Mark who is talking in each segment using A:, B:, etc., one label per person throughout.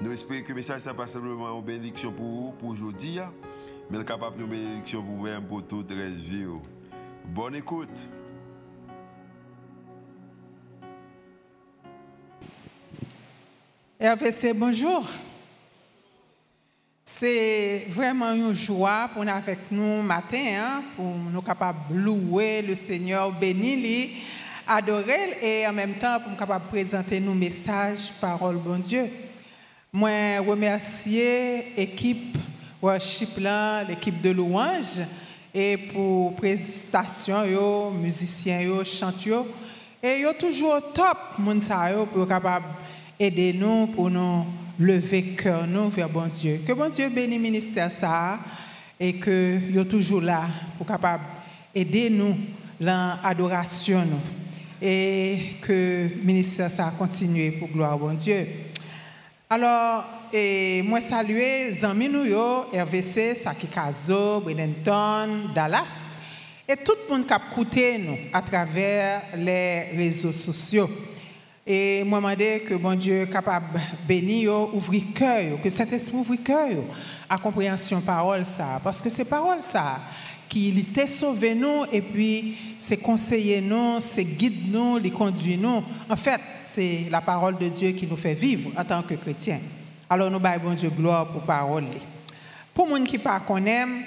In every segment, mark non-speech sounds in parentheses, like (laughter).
A: Nous espérons que le message n'est pas simplement une bénédiction pour vous, pour aujourd'hui, mais capable de bénédiction pour vous-même, pour toute la vie. Bonne écoute.
B: RPC, bonjour. C'est vraiment une joie pour nous avec nous matin, hein, pour nous capables de louer le Seigneur, bénir, adorer et en même temps pour nous capables de présenter nos messages, parole, bon Dieu. Moi, remercier l'équipe l'équipe de louange et pour prestation yo, musiciens yo, chanteurs et yo toujours top pour capable aider nous pour nous lever cœur nous vers bon Dieu. Que bon Dieu bénisse ministère ça et que yo toujours là pour capable aider nous dans l'adoration et que ministère ça continue pour gloire bon Dieu. Alors, et moi saluer Zami nous RVC, Sakikazo, Brenenton, Dallas et tout le monde qui a écouté nous à travers les réseaux sociaux. Et moi demandé que bon Dieu capable bénir, ouvrir cœur, que cet esprit ouvre cœur à compréhension parole ça parce que c'est parole ça qui t'a sauvé nous et puis c'est conseiller nous, c'est guide nous, les conduit nous. En fait, c'est la parole de Dieu qui nous fait vivre en tant que chrétiens. Alors nous baillons Dieu gloire pour parole. Pour les gens qui ne connaissent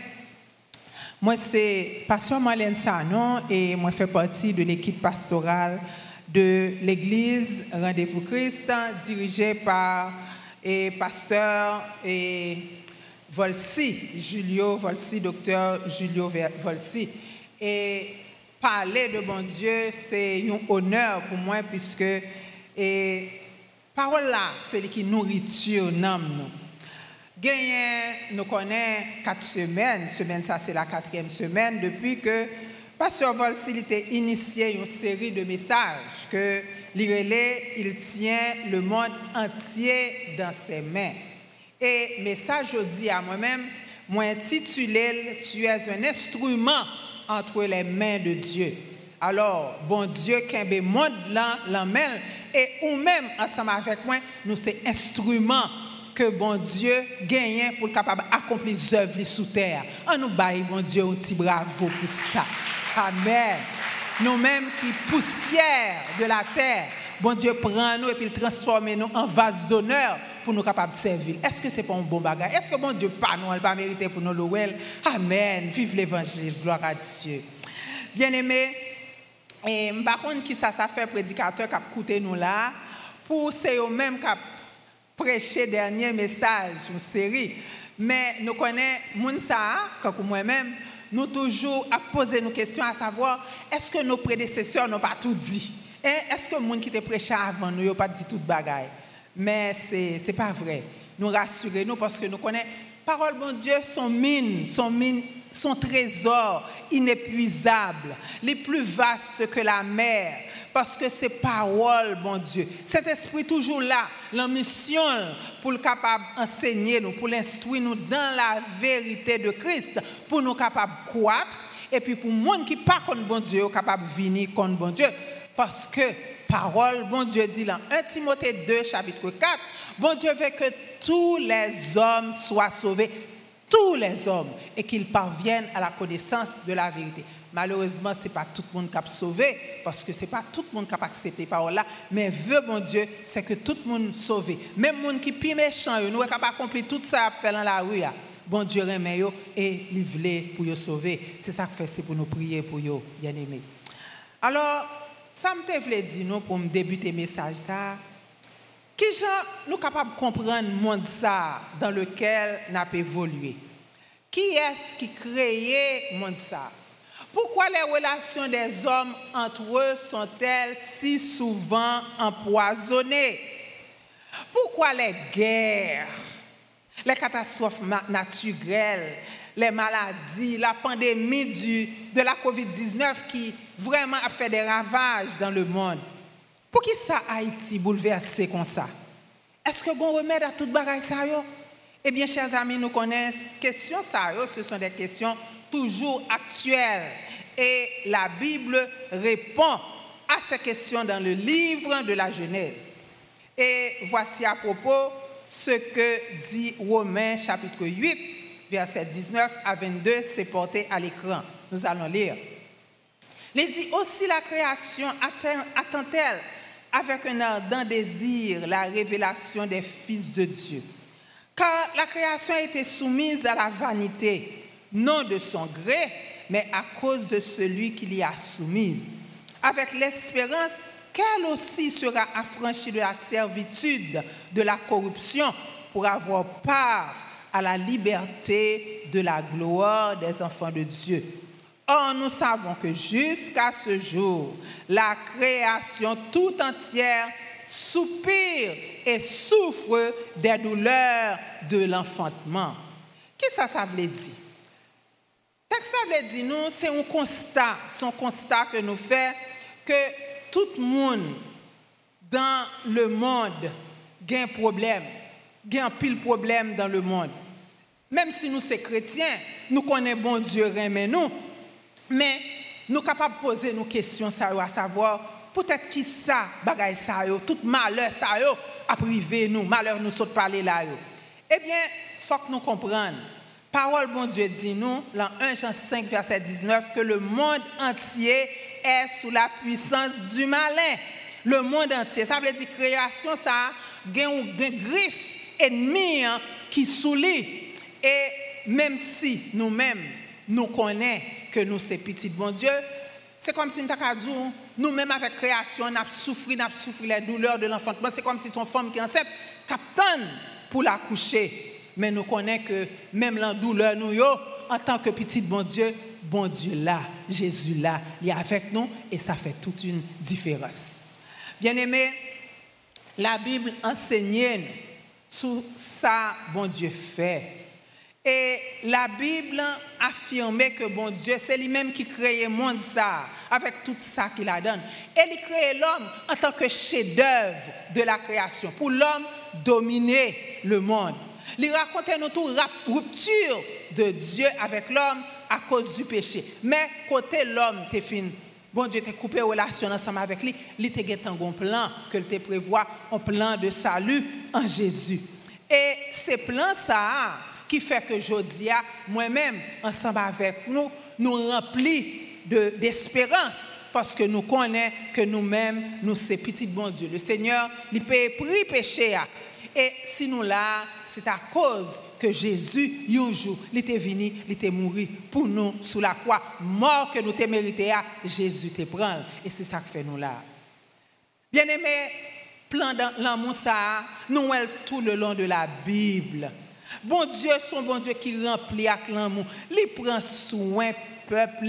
B: moi c'est Pasteur Marlène Sanon et moi fais partie de l'équipe pastorale de l'église Rendez-vous Christ dirigée par et pasteur et Volsi, Julio Volsi, docteur Julio Volsi. Et parler de bon Dieu, c'est un honneur pour moi puisque et parole là, c'est qui nourriture nous. Gagné, nous connaissons quatre semaines. Semaine, ça, c'est la quatrième semaine depuis que Pasteur Volsil était initié une série de messages que l'Irélé, il tient le monde entier dans ses mains. Et message dit à moi-même, moi intitulé Tu es un instrument entre les mains de Dieu. Alors, bon Dieu, qu'un monde là, l'emmène, et ou même ensemble avec moi, nous c'est instrument que bon Dieu gagne pour capable accomplir les œuvres sous terre. On nous baille, bon Dieu, un petit bravo pour ça. Amen. Nous-mêmes qui poussière de la terre, bon Dieu prend nous et puis transforme nous en vase d'honneur pour nous capables de servir. Est-ce que c'est pas un bon bagage? Est-ce que bon Dieu pas nous, pas mérité pour nous louer? Amen. Vive l'évangile. Gloire à Dieu. Bien-aimés, et par contre, qui ça, ça fait prédicateur qui a écouté nous là, pour c'est eux-mêmes qui a prêché dernier message, une série. Mais nous connaissons, ça, comme moi-même, nous toujours à poser nos questions à savoir, est-ce que nos prédécesseurs n'ont pas tout dit? Est-ce que les gens qui étaient prêché avant nous n'ont pas dit toute bagaille? Mais ce n'est pas vrai. Nous rassurons nous parce que nous connaissons, parole, mon Dieu, son mine, son mine son trésor inépuisable, les plus vastes que la mer, parce que c'est parole, bon Dieu. Cet esprit toujours là, la mission pour le capable enseigner nous, pour l'instruire nous dans la vérité de Christ, pour nous capables de croître, et puis pour monde qui pas contre bon Dieu, capable venir contre bon Dieu, parce que parole, bon Dieu dit dans 1 Timothée 2, chapitre 4, bon Dieu veut que tous les hommes soient sauvés tous les hommes et qu'ils parviennent à la connaissance de la vérité. Malheureusement, ce n'est pas tout le monde qui a sauvé, parce que ce n'est pas tout le monde qui a accepté parole là, mais veut mon Dieu, c'est que tout le monde sauvé. Même les gens qui sont méchants, nous sommes capables d'accomplir tout ça à faire dans la rue. Bon Dieu remet et livrer pour vous sauver. C'est ça que fait, c'est pour nous prier pour vous, bien aimés. Alors, ça me voulait dire nous pour me débuter message ça. Qui nous capables de comprendre le monde dans lequel nous évolué? Qui est-ce qui créé le monde? Pourquoi les relations des hommes entre eux sont-elles si souvent empoisonnées? Pourquoi les guerres, les catastrophes naturelles, les maladies, la pandémie du, de la COVID-19 qui vraiment a fait des ravages dans le monde. Pour qui ça Haïti bouleversé comme ça? Est-ce que bon remède à toute bagaille ça Eh bien, chers amis, nous connaissons questions ça ce sont des questions toujours actuelles et la Bible répond à ces questions dans le livre de la Genèse. Et voici à propos ce que dit Romains chapitre 8, verset 19 à 22, c'est porté à l'écran. Nous allons lire. Il dit aussi la création attend-elle avec un ardent désir la révélation des fils de Dieu? Car la création a été soumise à la vanité, non de son gré, mais à cause de celui qui l'y a soumise, avec l'espérance qu'elle aussi sera affranchie de la servitude, de la corruption, pour avoir part à la liberté de la gloire des enfants de Dieu. Or, nous savons que jusqu'à ce jour, la création tout entière soupire et souffre des douleurs de l'enfantement. Qu'est-ce que ça, veut dire? ça veut dire, c'est un constat, un constat que nous faisons que tout le monde dans le monde a un problème, a un pile problème dans le monde. Même si nous sommes chrétiens, nous connaissons bon Dieu, mais nous, mais nous sommes capables de poser nos questions à savoir peut-être qui ça, bagaille ça, tout malheur ça a privé nous, malheur nous saute parler là. Eh bien, il faut que nous comprenions. Parole bon Dieu dit nous, dans 1 Jean 5, verset 19, que le monde entier est sous la puissance du malin. Le monde entier. Ça veut dire création, ça a une griffe ennemie hein, qui soulit. Et même si nous-mêmes, nous connaissons que nous sommes petits bon Dieu, c'est comme si nous-mêmes avec création, nous avons souffert, nous avons souffert les douleurs de l'enfantement. C'est comme si son femme qui est enceinte, capitaine pour l'accoucher. Mais nous connaissons que même la douleur, nous, en tant que petit bon Dieu, bon Dieu là, Jésus là, il est avec nous et ça fait toute une différence. Bien aimé, la Bible enseigne sur ça, bon Dieu fait. Et la Bible affirme que bon Dieu, c'est lui-même qui crée le monde ça, avec tout ça qu'il a donné. Et il crée l'homme en tant que chef-d'œuvre de la création, pour l'homme dominer le monde. Il raconte notre rupture de Dieu avec l'homme à cause du péché. Mais côté l'homme, t'es fin. Bon Dieu t'a coupé relation ensemble avec lui. Il t'a un plan que te prévoit, un plan de salut en Jésus. Et ces plans ça qui fait que Jodia, moi-même, ensemble avec nous, nous remplit d'espérance parce que nous connaissons que nous-mêmes, nous sommes petits bon Dieu. Le Seigneur, il peut pris péché. Et si nous là, c'est à cause que Jésus, un jour, il était venu, il était mort pour nous sous la croix. Mort que nous te mérité, Jésus te prend. Et c'est ça que fait nous là. Bien aimé, plan l'amour ça, nous tout le long de la Bible. Bon Dieu, son bon Dieu qui remplit avec l'amour. Il prend soin peuple.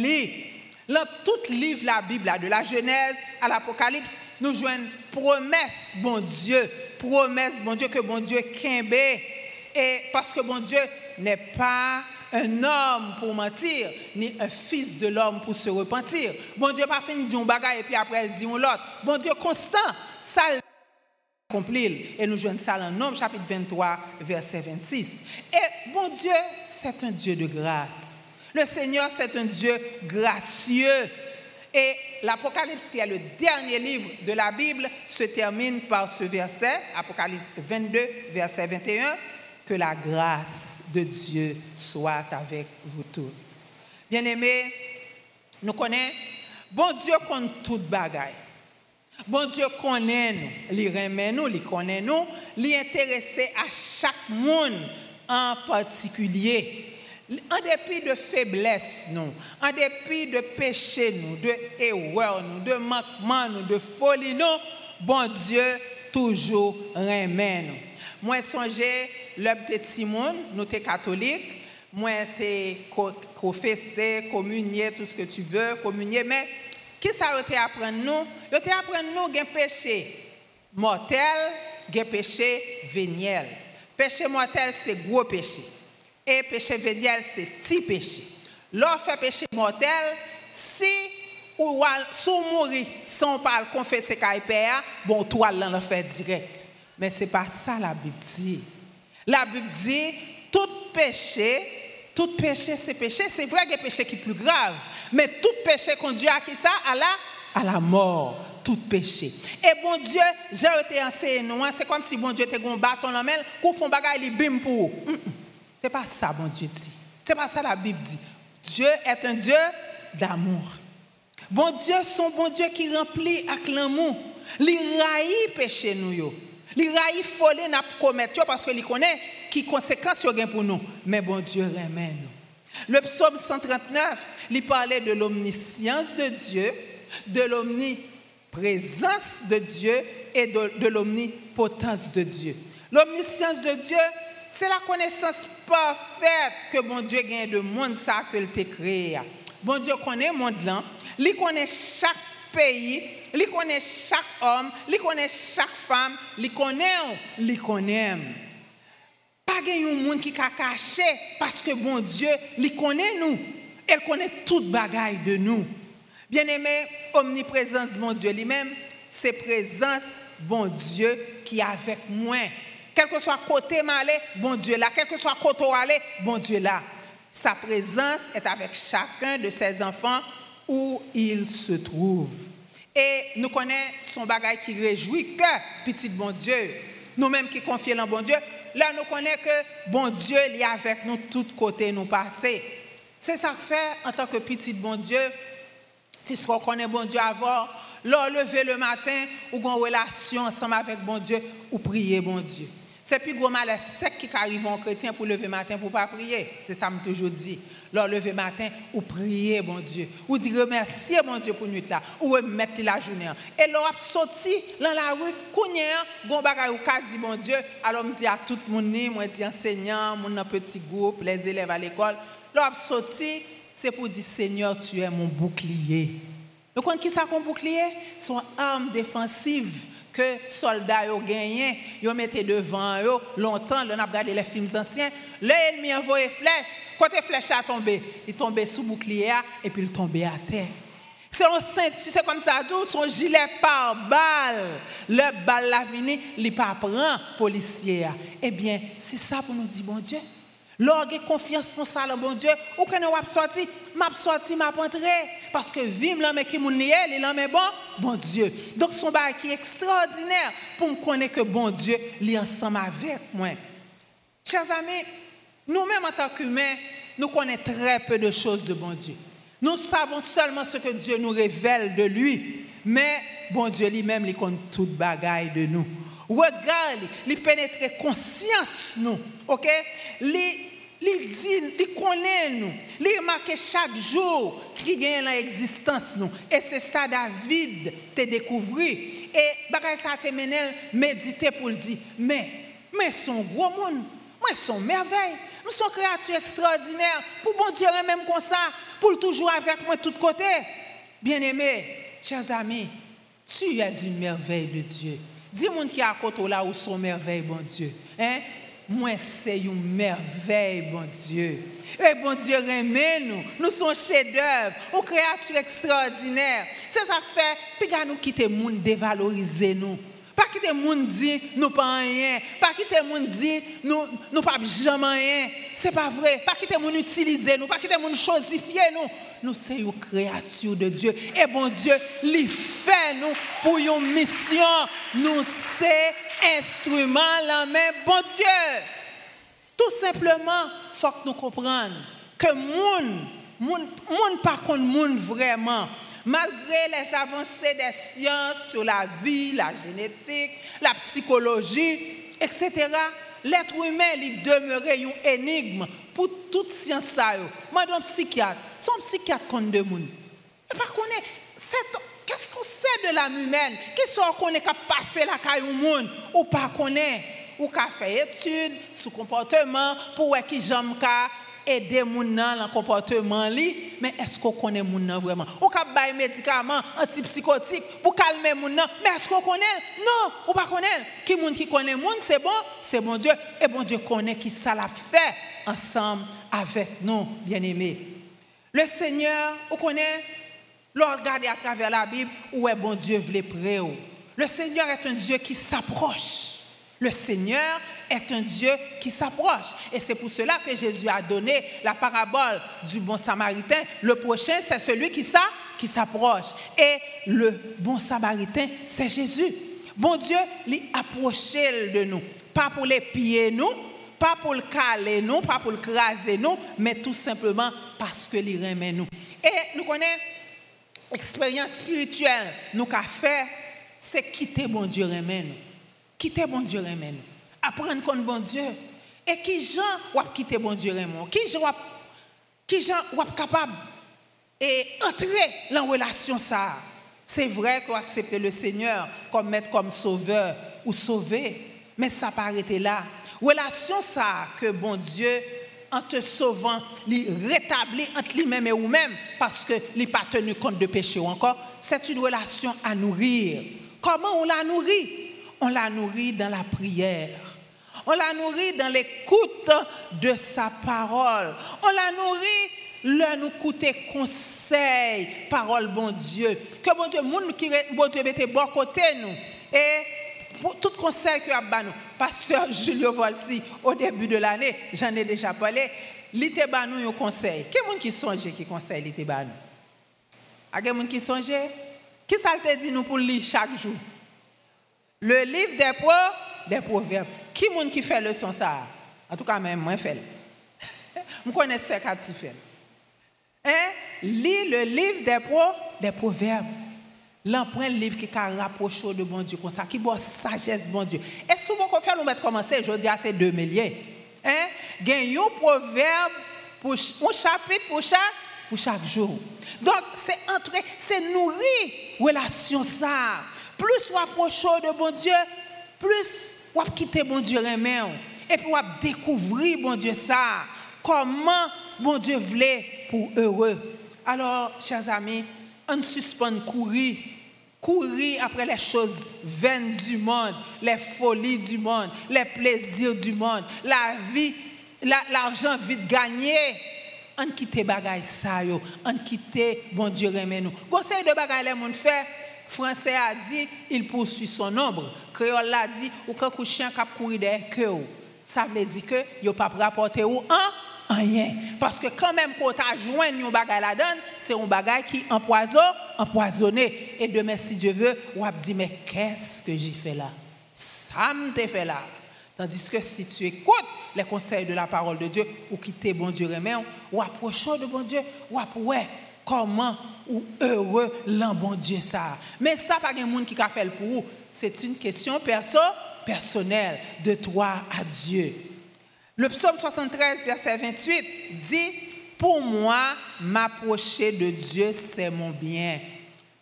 B: Dans tout livre la Bible, de la Genèse à l'Apocalypse, nous jouons promesse, bon Dieu, promesse, bon Dieu, que bon Dieu kembe. Et parce que bon Dieu n'est pas un homme pour mentir, ni un fils de l'homme pour se repentir. Bon Dieu pas fait dire un bagage et puis après il dit l'autre. Bon Dieu constant, et nous jouons ça dans Nombre chapitre 23, verset 26. Et bon Dieu, c'est un Dieu de grâce. Le Seigneur, c'est un Dieu gracieux. Et l'Apocalypse, qui est le dernier livre de la Bible, se termine par ce verset, Apocalypse 22, verset 21, que la grâce de Dieu soit avec vous tous. Bien-aimés, nous connaissons, bon Dieu compte toute bagaille. Bon Dieu connaît nous, il remet nous, il connaît nous, il à chaque monde en particulier. En dépit de faiblesse, nous, en dépit de péché, nous, de erreur, nous, de manquement, nous, de folie, nous, bon Dieu toujours remet nous. Moi, songez, le petit monde, nous sommes catholiques, moi, t'es confessé, communié, tout ce que tu veux, communier, mais qui ça te apprendre nous? Yo te apprendre nous un péché mortel, un péché véniel. Péché mortel, c'est gros péché. Et péché véniel, c'est petit péché. Fait péché mortel, si ou sous mourir sans pas confesser qu'il père, bon, toi, l'en fait direct. Mais ce n'est pas ça la Bible dit. La Bible dit, tout péché, tout péché, c'est péché. C'est vrai a péché qui est plus grave. Mais tout péché conduit à qui ça? À la, à la mort. Tout péché. Et bon Dieu, j'ai été enseigné, c'est comme si bon Dieu était un bâton dans la qu'on fait bagaille, il bim pour C'est pas ça, bon Dieu dit. C'est pas ça la Bible dit. Dieu est un Dieu d'amour. Bon Dieu, son bon Dieu qui remplit avec l'amour. Il raït péché nous. Il raït folie n'a commettre parce qu'il connaît qui conséquences y pour nous. Mais bon Dieu remet nous. Le psaume 139, il parlait de l'omniscience de Dieu, de l'omniprésence de Dieu et de, l'omnipotence de Dieu. L'omniscience de Dieu, c'est la connaissance parfaite que bon Dieu gagne de monde ça que créé. Bon Dieu connaît le monde là, il connaît chaque pays, il connaît chaque homme, il connaît chaque femme, il connaît, il connaît. Pas un monde qui a caché parce que bon Dieu, il connaît nous. Elle connaît toute bagaille de nous. Bien-aimé, omniprésence bon Dieu lui-même, c'est présence bon Dieu qui est avec moi. Quel que soit côté malé, bon Dieu là. Quel que soit côté aller, bon Dieu là. Sa présence est avec chacun de ses enfants où il se trouve. Et nous connaissons son bagage qui réjouit que petit bon Dieu, nous-mêmes qui confions en bon Dieu, là nous connaissons que bon Dieu est avec nous tous côtés nous passer. C'est ça que fait en tant que petit bon Dieu, puisqu'on connaît bon Dieu avant, leur lever le matin ou une relation ensemble avec bon Dieu ou prier bon Dieu. C'est plus gros mal sec qui arrive en chrétien pour lever matin pour pas prier. C'est ça que toujours dit. Leur lever matin ou prier, bon Dieu. Ou dire remercier, bon Dieu, pour nuit là. Ou remettre la journée. Et leur sorti dans la rue, kounya, gon bagay ou ka dit, bon Dieu. Alors, me dit à tout le monde, moi, dit enseignant, mon petit groupe, les élèves à l'école. Leur sorti, c'est pour dire, Seigneur, tu es mon bouclier. Donc, qui ça qu'on bouclier? Son arme défensive que soldats ont gagné, ils ont mis devant eux longtemps, on a regardé les films anciens, l'ennemi envoyé flèche, quand la flèche a tombé, il tombé sous bouclier et puis il tombé à terre. C'est c'est comme ça, son gilet par balle, le balle la vini, il pas prend policier. Eh bien, c'est ça pour nous dire, bon Dieu. Lorsque confiance pour ça, le bon Dieu, ou que nous sorti, m'a sorti, m'a entré. Parce que vim mais qui il là, bon, bon Dieu. Donc, son bail qui est extraordinaire pour me connaître que bon Dieu, est ensemble avec moi. Chers amis, nous-mêmes en tant qu'humains, nous connaissons très peu de choses de bon Dieu. Nous savons seulement ce que Dieu nous révèle de lui. Mais bon Dieu lui-même, il connaît toute bagaille de nous. Regarde, il pénètre conscience nous. OK? Il dit, il connaît. Il remarque chaque jour qui gagne l'existence nous. Et c'est ça David te découvert. Et bagay ça méditer pour le dire. Mais, mais son gros monde. Moi, son merveille. Nous sommes créatures extraordinaires. Pour bon Dieu, même comme ça. Pour toujours avec moi de tous côtés. Bien-aimés, chers amis, tu es une merveille de Dieu. Dis-moi qui est à côté là où sont merveille, bon Dieu. Hein? Moi, c'est une merveille, bon Dieu. Et bon Dieu, remet nous. Nous sommes chefs-d'œuvre, une créature extraordinaire. C'est ça que fait, puis nous quitter le monde, dévaloriser nous. Pas quitter le monde dit nous pas rien. Pas quitter le monde dit nous nous pas jamais rien. C'est pas vrai. Pas quitter le monde utiliser nous. Pas quitter le monde chosifier nous. Nous sommes une créature de Dieu. Et bon Dieu, il fait nous pour une mission. Nous sommes instruments la main, bon Dieu. Tout simplement, il faut que nous comprenions que monde, monde, monde par contre, monde vraiment, malgré les avancées des sciences sur la vie, la génétique, la psychologie, etc., l'être humain il demeurait une énigme pour toute science. Madame psychiatre, son psychiatre compte de monde. Par contre, qu'est-ce qu'on sait de l'âme humaine? Qu'est-ce qu'on connaît qu'à passer la caille au monde? Ou pas connaît ou qu'à faire études sur comportement pour qui j'aime aider gens dans le comportement, mais est-ce qu'on connaît les gens vraiment? On peut des médicaments antipsychotiques pour calmer les gens, mais est-ce qu'on connaît? Non, on ne connaît pas. Qui monde qui connaît c'est bon, c'est bon Dieu. Et bon Dieu connaît qui ça l'a fait ensemble avec nous, bien-aimés. Le Seigneur, on connaît, le regarder à travers la Bible, où est bon Dieu voulait près. Le Seigneur est un Dieu qui s'approche. Le Seigneur est un Dieu qui s'approche. Et c'est pour cela que Jésus a donné la parabole du bon samaritain. Le prochain, c'est celui qui s'approche. Et le bon samaritain, c'est Jésus. Bon Dieu, lui approché de nous. Pas pour les piller nous, pas pour le caler nous, pas pour le craser nous, mais tout simplement parce que lui remet nous. Et nous connaissons l'expérience spirituelle nous avons fait, c'est quitter bon Dieu remet nous. Quitter bon Dieu remet apprendre contre bon Dieu. Et qui gens ou quitter bon Dieu Raymond? Qui gens qui gens capable et entrer dans la relation ça? C'est vrai qu'on accepte le Seigneur comme maître, comme sauveur ou sauver, mais ça pas arrêté là. Relation ça que bon Dieu en te sauvant, lui rétablit entre lui-même et vous-même parce que n'est pas tenu compte de péché ou encore, c'est une relation à nourrir. Comment on la nourrit? On la nourrit dans la prière. On la nourrit dans l'écoute de sa parole. On la nourrit le nous coûter conseil, parole bon Dieu. Que bon Dieu, monde qui bon Dieu mette bon côté nous. Et pour tout conseil que a nous, pasteur Julio Volsi au début de l'année, j'en ai déjà parlé, il te nous un conseil. Quel monde qui songe qui conseille il te nous? A quel monde qui songe? Qui ça te dit nous pour lire chaque jour? Le livre des proverbes des proverbes. Qui est qui fait le son ça? En tout cas, même moi, je fais. (laughs) Je connais ce qui fait. Hein? Lis le livre des, pro, des proverbes. L'emprunt livre qui a rapproché de bon Dieu, comme ça, qui boit sagesse bon Dieu. Et souvent, quand on fait, nous mettre commencer, je dis à ces deux milliers. Hein? Gagne un proverbe pour un chapitre pour chaque, pour chaque jour. Donc, c'est entrer, c'est nourrir relation ça. Plus rapproché de bon Dieu, plus ou quitter bon Dieu et puis ou découvrir bon Dieu ça comment bon Dieu voulait pour heureux. Alors chers amis on suspend courir courir après les choses vaines du monde les folies du monde les plaisirs du monde la vie l'argent vite gagné. On quitte bagaille ça on quitte bon Dieu remet nous conseil de bagaille les monde fait Français a dit, il poursuit son ombre. Créole a dit, ou quand chien cap courir derrière ça veut dire que yo pas rapporter ou un rien parce que quand même tu as joint un bagage la donne, c'est un bagage qui empoisonne, empoisonné et demain si Dieu veut, ou a dit mais qu'est-ce que j'ai fait là? Ça me fait là. Tandis que si tu écoutes les conseils de la parole de Dieu ou quitter bon Dieu remet ou approcher de bon Dieu ou ouais comment ou heureux l'un bon Dieu ça. Mais ça, pas de monde qui a fait pour. C'est une question perso, personnelle de toi à Dieu. Le psaume 73, verset 28 dit Pour moi, m'approcher de Dieu, c'est mon bien.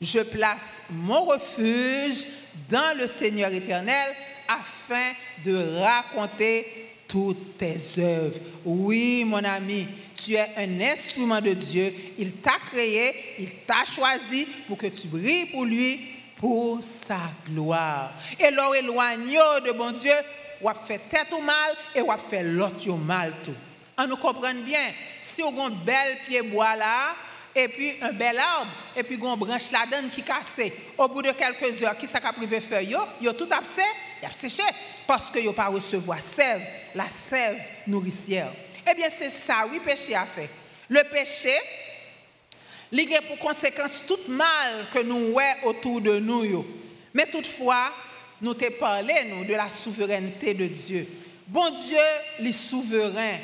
B: Je place mon refuge dans le Seigneur éternel afin de raconter toutes tes œuvres. Oui, mon ami, tu es un instrument de Dieu. Il t'a créé, il t'a choisi pour que tu brilles pour lui, pour sa gloire. Et l'or éloigné de bon Dieu, ou a fait tête au mal et ou a fait l'autre mal tout. On nous comprend bien, si on a un bel pied bois là, et puis un bel arbre, et puis une branche là-dedans qui cassée. Au bout de quelques heures, qui s'est privé feuille, yo, tout abcès, il a séché, parce que yo pas recevoir sève, la sève nourricière. Eh bien, c'est ça, oui, péché a fait. Le péché, il a pour conséquence tout mal que nous voyons autour de nous. Mais toutefois, nous te parlé nous, de la souveraineté de Dieu. Bon Dieu, les souverain.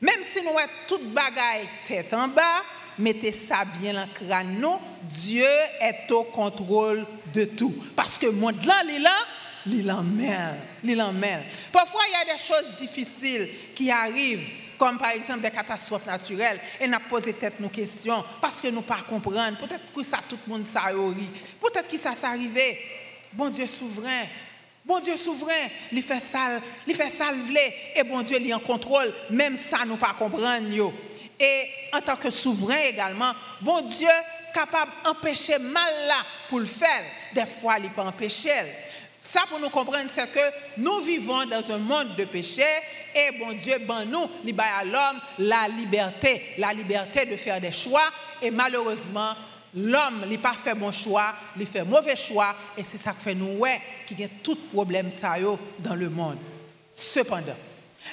B: Même si nous avons toute bagaille tête en bas, mettez ça bien dans le crâne. Dieu est au contrôle de tout. Parce que mon là, il est là, il emmène. Parfois, il y a des choses difficiles qui arrivent, comme par exemple des catastrophes naturelles, et nous posé tête nos questions parce que nous ne pas comprendre. Peut-être que ça, tout le monde ça Peut-être que ça arrivé. Bon Dieu souverain, Bon Dieu souverain, il fait ça, il fait ça et bon Dieu il en contrôle, même ça nous pas Et en tant que souverain également, bon Dieu capable d'empêcher mal là pour le faire. Des fois, il peut empêcher. Ça, pour nous comprendre, c'est que nous vivons dans un monde de péché et bon Dieu, ben nous, il à l'homme la liberté, la liberté de faire des choix et malheureusement, l'homme n'a pas fait bon choix, il fait mauvais choix et c'est ça qui fait nous, ouais, qui a tout problème ça dans le monde. Cependant,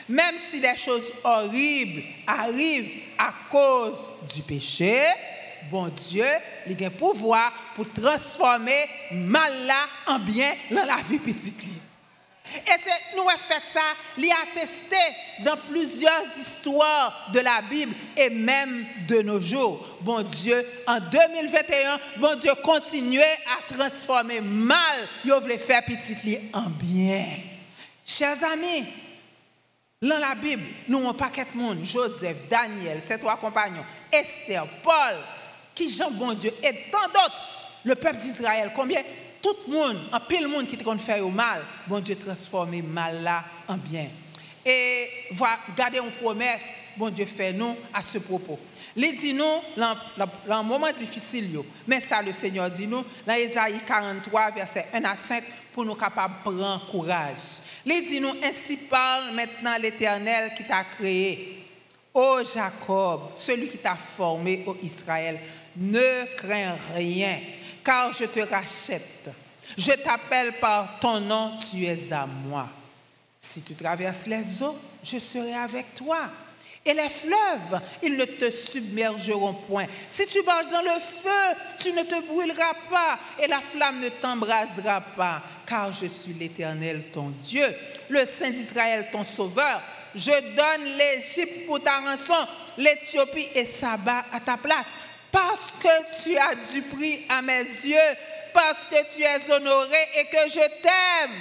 B: même si des choses horribles arrivent à cause du péché, bon Dieu, il a un pouvoir pour transformer mal en bien dans la vie petite. Et c'est, nous avons fait ça, il attesté dans plusieurs histoires de la Bible et même de nos jours. Bon Dieu, en 2021, bon Dieu continuait à transformer mal, il voulait faire petit en bien. Chers amis, dans la Bible, nous avons un paquet de monde, Joseph, Daniel, ses trois compagnons, Esther, Paul, qui Jean bon Dieu et tant d'autres, le peuple d'Israël, combien? Tout le monde, un pile monde qui te fait au mal, bon Dieu transformer mal là en bien. Et garder une promesse, bon Dieu fait nous à ce propos. Il dit nous, dans un moment difficile, mais ça le Seigneur dit nous, dans Isaïe 43, verset 1 à 5, pour nous capables de prendre courage. Il dit nous, ainsi parle maintenant l'Éternel qui t'a créé. Ô Jacob, celui qui t'a formé, ô Israël, ne crains rien, car je te rachète. Je t'appelle par ton nom, tu es à moi. Si tu traverses les eaux, je serai avec toi. Et les fleuves, ils ne te submergeront point. Si tu marches dans le feu, tu ne te brûleras pas et la flamme ne t'embrasera pas, car je suis l'Éternel, ton Dieu, le Saint d'Israël, ton Sauveur. Je donne l'Égypte pour ta rançon, l'Éthiopie et Saba à ta place parce que tu as du prix à mes yeux, parce que tu es honoré et que je t'aime.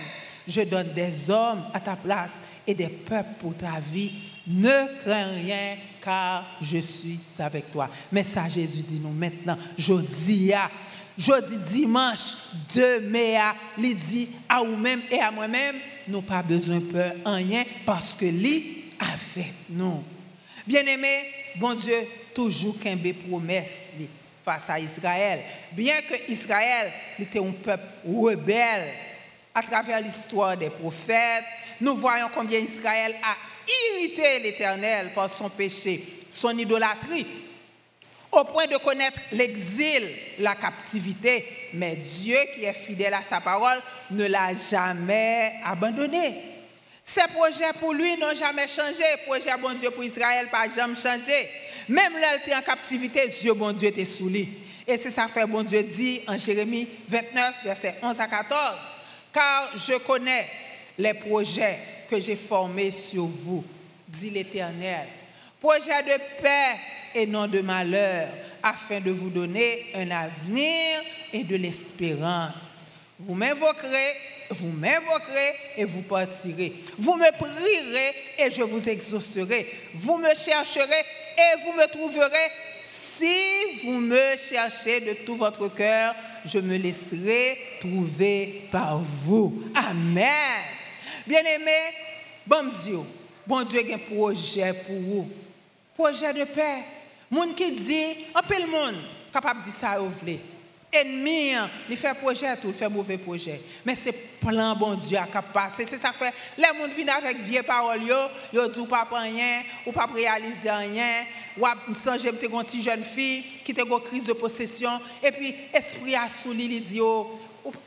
B: Je donne des hommes à ta place et des peuples pour ta vie. Ne crains rien car je suis avec toi. Mais ça, Jésus dit nous maintenant, jeudi, jeudi dimanche, de mai, il dit à vous-même et à moi-même, nous pas besoin de peur rien parce que lui a fait nous. Bien-aimés, bon Dieu, toujours qu'un promesse face à Israël. Bien que Israël était un peuple rebelle, à travers l'histoire des prophètes, nous voyons combien Israël a irrité l'Éternel par son péché, son idolâtrie, au point de connaître l'exil, la captivité. Mais Dieu, qui est fidèle à sa parole, ne l'a jamais abandonné. Ses projets pour lui n'ont jamais changé. Projet bon Dieu pour Israël n'a jamais changé. Même là, était en captivité, Dieu bon Dieu était sous lui. Et c'est ça fait bon Dieu dit en Jérémie 29, verset 11 à 14. Car je connais les projets que j'ai formés sur vous, dit l'Éternel. Projet de paix et non de malheur, afin de vous donner un avenir et de l'espérance. Vous m'invoquerez vous m'invoquerez et vous partirez. Vous me prierez et je vous exaucerai. Vous me chercherez et vous me trouverez. Si vous me cherchez de tout votre cœur, je me laisserai trouver par vous. Amen. Bien-aimés, bon Dieu, bon Dieu a un projet pour vous. Projet de paix. Monde qui dit, un peu le monde capable de dire ça, vous voulez ennemi, il fait projet tout, il fait mauvais projet. Mais c'est plan bon Dieu à passer. C'est ça fait. Les gens viennent avec vieilles paroles, ils disent pas rien, ou pas réaliser rien. Ou songez que une petite jeune fille qui a une crise de possession. Et puis, esprit a souli, il dit, oh,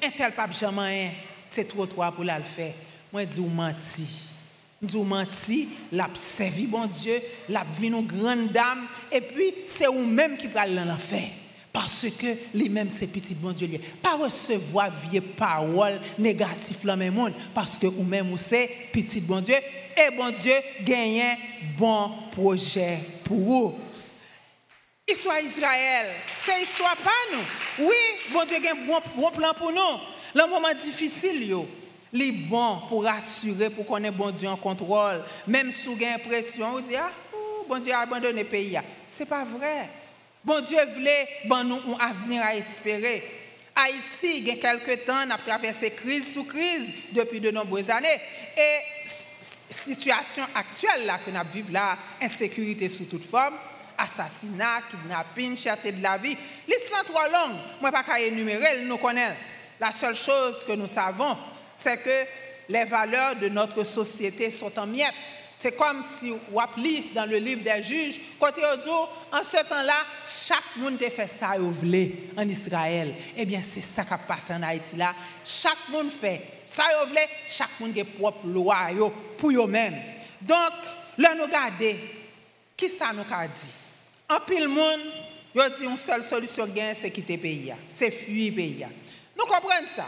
B: un tel pape jamais C'est trop trop pour le faire. Moi, je dis, ou menti. Dis, menti, l'a servi bon Dieu, l'a vu une grande dame. Et puis, c'est vous même qui parle l'enfer. Parce que lui-même, c'est petit bon Dieu. Pas recevoir vieille parole négative dans le monde. Parce que vous-même, vous c'est petit bon Dieu. Et bon Dieu gagne un bon projet pour vous. Histoire Israël, c'est histoire pas nous. Oui, bon Dieu a un bon, plan pour nous. Le moment difficile, yo, est bon pour assurer, pour qu'on ait bon Dieu en contrôle. Même avez l'impression, vous dites, ah, bon Dieu a abandonné le pays. Ce n'est pas vrai. Bon Dieu voulait bon nous un avenir à espérer. Haïti, il y a quelques temps, a traversé crise sous crise depuis de nombreuses années. Et situation actuelle là que nous vivons là, insécurité sous toute forme, assassinat, kidnapping, cherté de la vie. L'histoire trop longue. Moi, pas qu'à énumérer, nous connaissons. La seule chose que nous savons, c'est que les valeurs de notre société sont en miettes. C'est comme si on lit dans le livre des juges, côté audio, en ce temps-là, chaque monde fait ça voulait en Israël. Eh bien, c'est ça qui passe en Haïti là. Chaque monde fait ça voulait, chaque monde a propre loi pour eux-mêmes. Donc, là nous regarder, qui ça nous a dit? En pile monde, dit une seule solution c'est quitter le pays, c'est fuir le pays. Nous comprenons ça.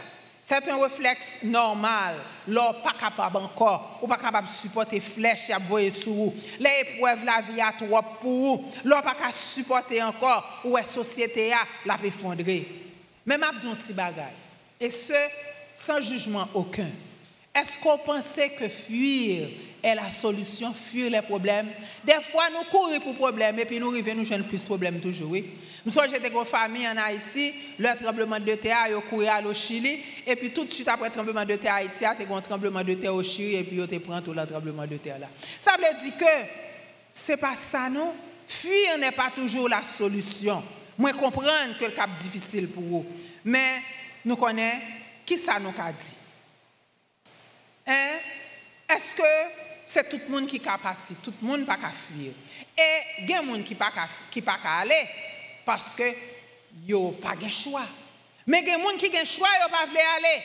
B: C'est un réflexe normal. L'on pas capable encore, ou pas capable de supporter flèche à boyer sous vous. Les épreuves, la vie à trop pour vous. L'on pas capable de supporter encore, ou la société a la effondrer. Même abdon bagay. Et ce, sans jugement aucun. Est-ce qu'on pensait que fuir est la solution, fuir les problèmes? Des fois, nous courons pour problèmes et puis nous arrivons, nous jouons plus de problèmes toujours. Oui. Nous sommes j'étais une famille en Haïti, le tremblement de terre, ils couru au Chili, et puis tout de suite après le tremblement de terre Haïti, il y a un tremblement de terre au Chili, et puis ils pris tout le tremblement de terre là. Ça veut dire que ce n'est pas ça, non? Fuir n'est pas toujours la solution. Moi, comprendre que le cap difficile pour vous. Mais nous connaissons qui ça nous a dit hein? Est-ce que c'est tout le monde qui a parti, tout le monde pas qu'à fuir Et il y a des gens qui pas qui pas aller parce que yo pas de choix. Mais il y a des gens qui ont choix, yo pas aller.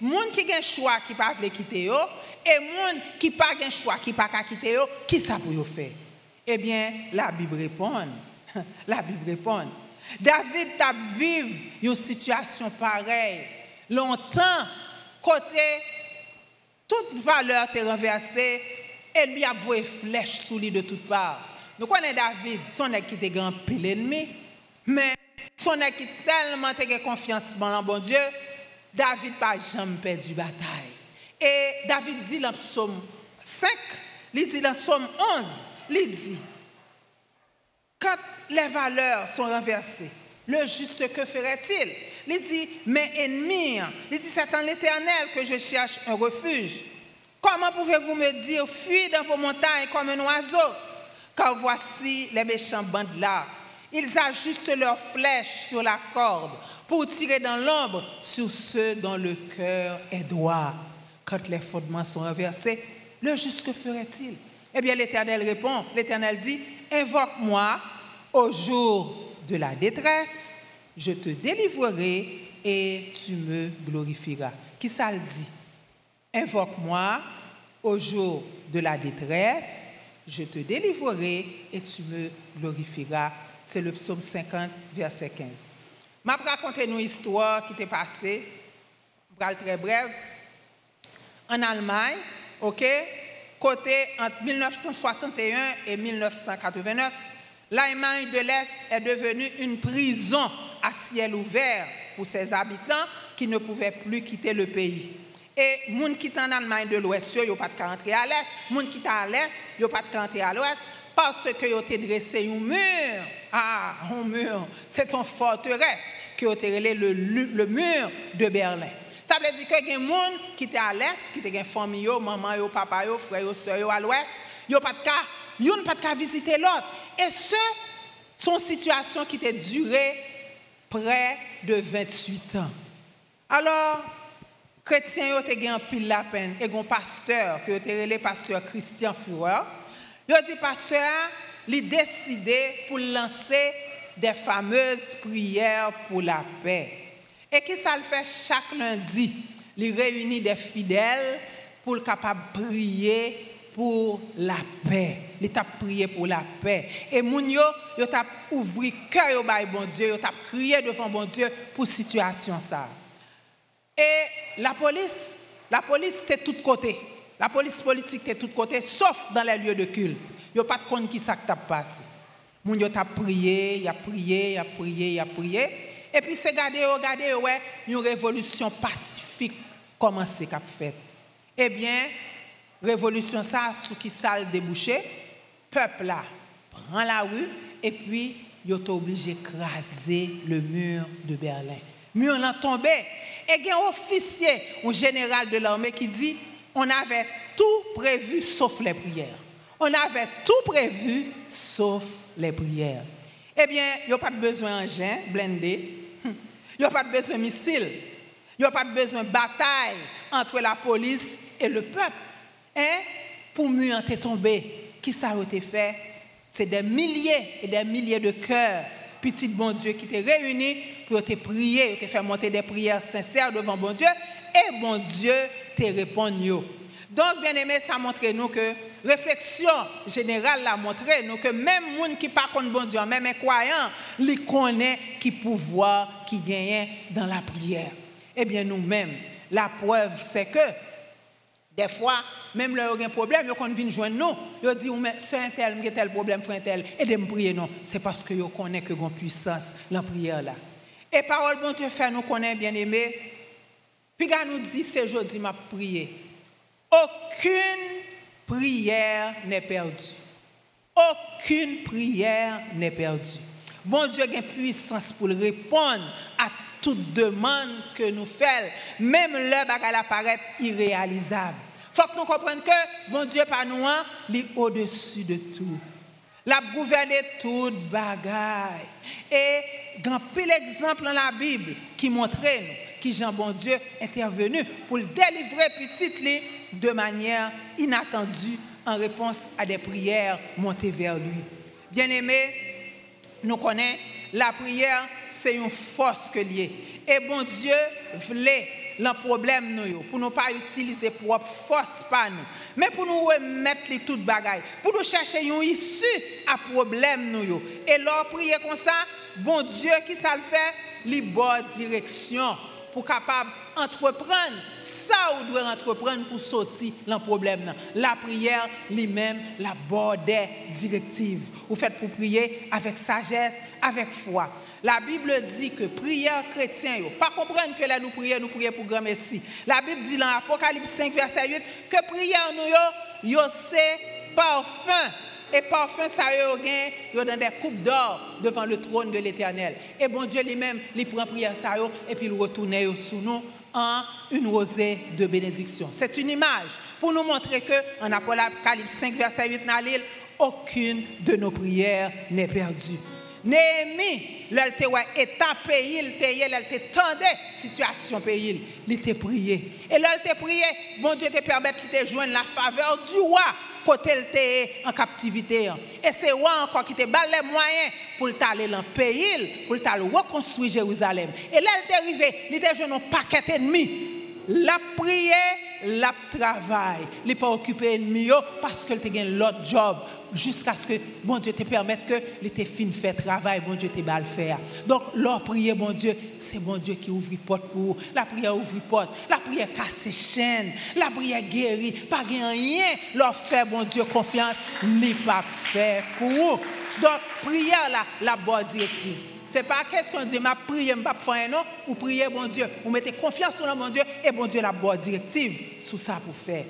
B: Moun qui ont choix qui pas quitter yo et moun qui pas de choix qui pas quitter yo, qui ça pour faire? Eh bien, la Bible répond. (laughs) La Bible répond. David a vécu une situation pareille longtemps, côté toute valeur est renversée, et lui a voué flèche sous lui de toutes parts. Nous connaissons David, son qui était grand pile ennemi, mais son qui tellement a confiance dans le bon Dieu, David n'a jamais perdu bataille. Et David dit dans psaume 5, il dit dans psaume 11, il dit, quand les valeurs sont renversées, le juste, que ferait-il? Il dit, mes ennemis, il dit, c'est en l'éternel que je cherche un refuge. Comment pouvez-vous me dire, fuis dans vos montagnes comme un oiseau? Car voici les méchants bandes là. Ils ajustent leurs flèches sur la corde pour tirer dans l'ombre sur ceux dont le cœur est droit. Quand les fondements sont renversés, le juste que ferait-il? Eh bien, l'Éternel répond, l'Éternel dit, invoque-moi au jour de la détresse, je te délivrerai et tu me glorifieras. Qui ça le dit? Invoque-moi au jour de la détresse, je te délivrerai et tu me glorifieras. C'est le psaume 50, verset 15. Je vais raconter une histoire qui t'est passée, très brève. En Allemagne, ok, côté entre 1961 et 1989, L'Allemagne de l'Est est devenue une prison à ciel ouvert pour ses habitants qui ne pouvaient plus quitter le pays. Et les gens qui sont en Allemagne de l'Ouest, ils n'ont pas de rentrer à l'Est. Les gens qui sont à l'Est, ils n'ont pas de rentrer à l'Ouest parce qu'ils ont dressé un mur. Ah, un mur, c'est une forteresse qui a été le, le, mur de Berlin. Ça veut dire que les gens qui sont à l'Est, qui ont famille, maman, papa, frère, soeur à l'Ouest, ils n'ont pas de cas Yon pas de visiter l'autre. Et ce sont situations qui ont duré près de 28 ans. Alors, chrétiens ont eu un pile la peine et un pasteur qui été le pasteur Christian Fureur. Il a dit pasteur, il décidé pour lancer des fameuses prières pour la paix. Et qui ça le fait chaque lundi, il réunit des fidèles pour capable prier pour la paix. Il t'a prié pour la paix. Et moun yo, yo t'a ouvert cœur au bon Dieu, yo t'a crié devant bon Dieu pour situation ça. Et la police, la police était de tous côtés. La police politique était de tous côtés, sauf dans les lieux de culte. Yo pas de compte qui ça passé. Moun yo t'a prié, il a prié, il a prié, il a prié. Et puis c'est garder, regardez, ouais, une révolution pacifique commencé qu'a fait? Eh bien, révolution ça, sous qui ça le débouché, peuple là prend la rue et puis il est obligé d'écraser le mur de Berlin. Mais on a tombé. Et il y a un officier, un général de l'armée qui dit, on avait tout prévu sauf les prières. On avait tout prévu sauf les prières. Eh bien, il n'y a pas besoin d'engin blindé. Il n'y a pas besoin de missiles. Il n'y a pas besoin de bataille entre la police et le peuple. Hein? Pour mieux en tomber, qui ça a été fait? C'est des milliers et des milliers de cœurs, petits bon Dieu, qui étaient réunis pour te prier, te faire monter des prières sincères devant bon Dieu, et bon Dieu te répond. Donc, bien aimé, ça montre nous que réflexion générale l'a montré nous que même les gens qui pas contre bon Dieu, même les croyants, ils connaissent qui pouvoir qui gagne dans la prière. Eh bien, nous-mêmes, la preuve, c'est que des fois, même là, il y a un problème, ils viennent joindre nous, ils disent, c'est un tel, il tel problème, frère tel, et me prier, non. C'est parce que ils connaissent que une puissance, la prière là. Et parole, bon Dieu, fait nous connaît, bien aimé. Puis, quand nous dit, c'est aujourd'hui, ma prière. Aucune prière n'est perdue. Aucune prière n'est perdue. Bon Dieu a une puissance pour répondre à toute demande que nous faisons, même le bagage apparaît irréalisable. Il faut que nous comprenions que bon Dieu par nous, hein, il est au-dessus de tout. La gouverné toute bagaille. Et grand pile exemple dans la Bible qui montre que Jean bon Dieu est intervenu pour le délivrer petit de manière inattendue en réponse à des prières montées vers lui. Bien-aimés, nous connaissons la prière, c'est une force que liée. Et bon Dieu voulait le problème nous pour ne pas utiliser propre force pas nous. Mais pour nous remettre les toutes bagailles pour nous chercher une issue à problème nous et leur prier comme ça bon Dieu qui ça le fait? Les bonnes direction pour capable entreprendre ça ou doit entreprendre pour sortir le problème. La prière, lui-même, la bonne directive. Vous faites pour prier avec sagesse, avec foi. La Bible dit que prière chrétien, pas comprendre que là nous prions, nous prions pour grand merci. La Bible dit dans Apocalypse 5, verset 8, que prière nous, c'est parfum et parfum ça yo dans des coupes d'or devant le trône de l'Éternel. Et bon Dieu lui-même, il prend prière ça et puis il retourne sous nous en une rosée de bénédiction. C'est une image pour nous montrer que en Apocalypse 5 verset 8 dans l'île, aucune de nos prières n'est perdue. Néhémie, ouais état pays, elle te tendait situation pays, il était prié. Et elle prié, bon Dieu te permet de te joindre la faveur du roi côté en captivité. Et c'est roi encore qui te bat les moyens pour t'aller dans le pays, pour t'aller reconstruire Jérusalem. Et là, elle est arrivée, il était un paquet d'ennemis. La prière, la travail. Il n'est pas occupé ennemi parce qu'il a l'autre job jusqu'à ce que bon Dieu te permette que te fin fait travail, bon Dieu te le faire. Donc leur prière bon Dieu, c'est bon Dieu qui ouvre porte pour La prière ouvre porte, la prière casse chaînes, la prière guérit, pas rien leur faire bon Dieu confiance, n'est pas fait pour vous. Donc prière là, la bonne directive. Ce n'est pas question de dire, ma prière, je faire non, ou prier bon Dieu. Vous mettez confiance sur bon Dieu et bon Dieu la bonne directive sous ça pour faire.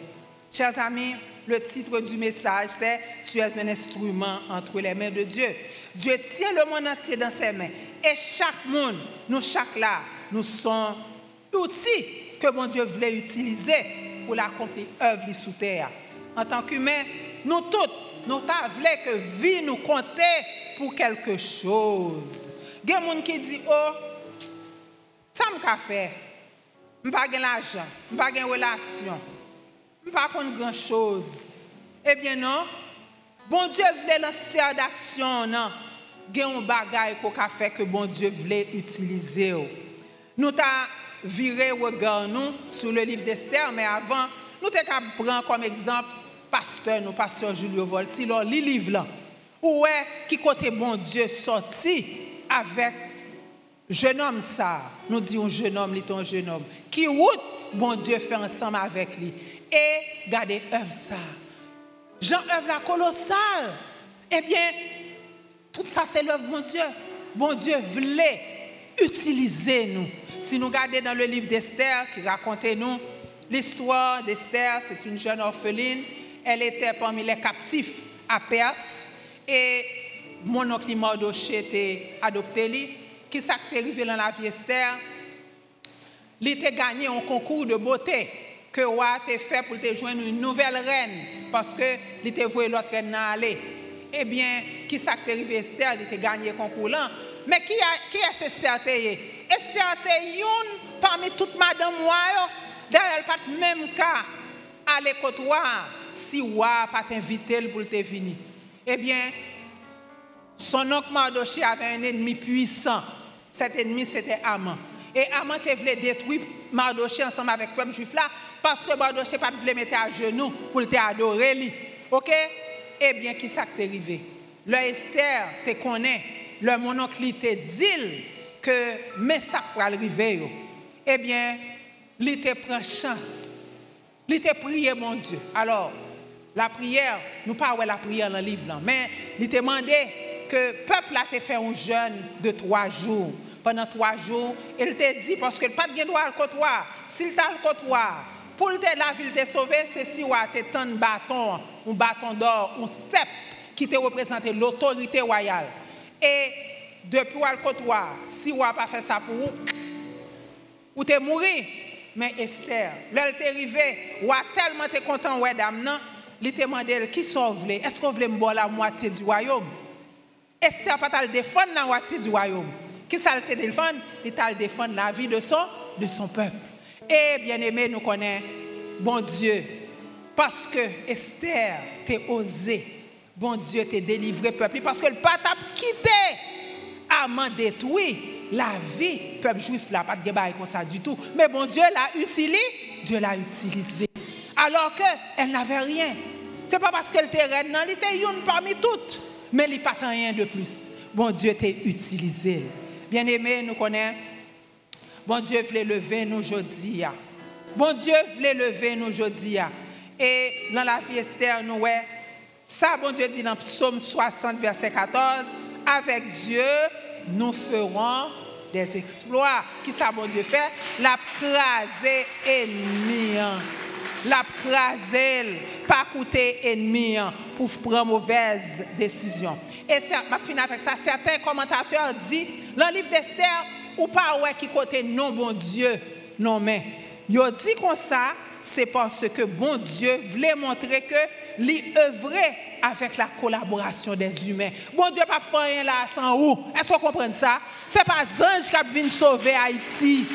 B: Chers amis, le titre du message, c'est Tu es un instrument entre les mains de Dieu. Dieu tient le monde entier dans ses mains. Et chaque monde, nous chaque là, nous sommes outils que mon Dieu voulait utiliser pour l'accomplir œuvre sous terre. En tant qu'humains, nous tous, nous voulons que vie nous compte pour quelque chose. Il y a des gens qui disent, oh, ça m'a fait. Je n'ai pas l'argent, je n'ai pas de relation pas contre grand chose. Eh bien non, bon Dieu voulait la sphère d'action. Il y a un bagage que bon Dieu voulait utiliser. Nous avons viré regard sur le livre d'Esther, mais avant, nous avons prendre comme exemple pasteur, nous, pasteur Julio Volsi, le livre là. Où est qui côté bon Dieu sorti? Avec jeune homme ça, nous disons jeune homme, il un jeune homme, qui route bon Dieu fait ensemble avec lui et gardez œuvre ça. Jean œuvre la colossale. Eh bien, tout ça c'est l'œuvre mon Dieu. Bon Dieu voulait utiliser nous. Si nous regardons dans le livre d'Esther qui raconte nous l'histoire d'Esther, c'est une jeune orpheline. Elle était parmi les captifs à Perse et mon oncle Mardoché adopté. Qui s'est arrivé dans la Esther? Il était gagné un concours de beauté que roi a fait pour te joindre une nouvelle reine parce que il était voué l'autre reine aller. Eh bien, qui s'est arrivé Esther, il était gagné le concours là. Mais qui a qui est Esther Esther une parmi toutes madame moi d'ailleurs pas même cas aller côtoyer si roi pas t'inviter pour te venir. Eh bien, son oncle Mardoché avait un ennemi puissant. Cet ennemi, c'était Aman. Et Aman te voulait détruire Mardoché ensemble avec le peuple juif là, parce que Mardoché pas voulait mettre à genoux pour te adorer. OK? Eh bien, qui ça t'est arrivé? Le Esther te connaît, le mon oncle te dit que mais ça pour arriver. Eh bien, il te prend chance. Il te prié, mon Dieu. Alors, la prière, nous pas la prière dans le livre, là, mais il te demandé que le peuple a fait un jeûne de trois jours. Pendant trois jours, il t'a dit, parce que le pas de droit le côtoir, s'il t'a le côtoir, pour te la ville te sauver, c'est si tu as un bâton, un bâton d'or, un step qui te représente l'autorité royale. Et depuis le côtoir, si tu n'as pas fait ça pour vous, ou t'es mourir. Mais Esther, elle t'est arrivée, ou a tellement été content, ouais, dame, non, il t'a demandé, qui sauve Est-ce qu'on voulait boire la moitié du royaume? Esther pas le défendre la moitié du royaume. Qui ça le défendre? Il t'a défendre la vie de son, de son peuple. Et bien aimé, nous connaissons, bon Dieu, parce que Esther t'a osé, bon Dieu t'a délivré peuple, parce que le peuple t'a quitté, à détruit la vie, peuple juif là, pas de débat comme ça du tout. Mais bon Dieu l'a utilisé, Dieu l'a utilisé. Alors qu'elle n'avait rien. Ce n'est pas parce qu'elle était reine, elle était une parmi toutes. Mais il n'y pas rien de plus. Bon Dieu t'a utilisé. Bien aimé, nous connaissons. Bon Dieu voulait lever nous aujourd'hui. Bon Dieu voulait lever nous aujourd'hui. Et dans la vie Esther, nous, ouais, ça, bon Dieu dit dans Psaume 60, verset 14, avec Dieu, nous ferons des exploits. Qui ça, bon Dieu, fait? La craser ennemi. La craser, pas coûter ennemi pour prendre mauvaise décision. Et ça, ma fin avec ça, certains commentateurs disent, dans le livre d'Esther, ou pas ouais qui côté non bon Dieu, non mais. Ils dit comme ça, c'est parce que bon Dieu voulait montrer que lui œuvrait avec la collaboration des humains. Bon Dieu pas faire rien là sans où. Est-ce qu'on comprend ça? C'est pas ange qui venu sauver Haïti.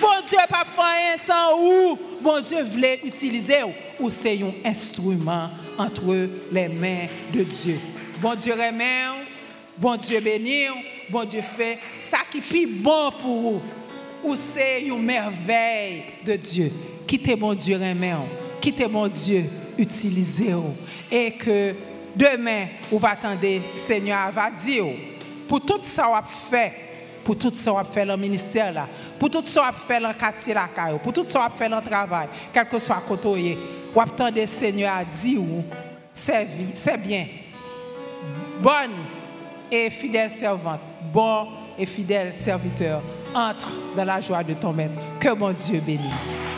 B: Bon Dieu pas faire rien sans où. Bon Dieu voulait utiliser ou c'est un instrument entre les mains de Dieu. Bon Dieu remet, bon Dieu bénit, bon Dieu fait ça qui est bon pour vous. Ou c'est une merveille de Dieu. Quittez mon Dieu remet, quittez mon Dieu utiliser et que demain, vous va Seigneur va dire, pour tout ça qu'on fait, pour tout ça qu'on fait dans le ministère pour tout ça qu'on fait dans le quartier là, pour tout ça qu'on fait dans le travail, quel que soit côté, vous attendez Seigneur à dire, c'est bien, bonne et fidèle servante, bon et fidèle serviteur, entre dans la joie de ton maître. Que mon Dieu bénisse.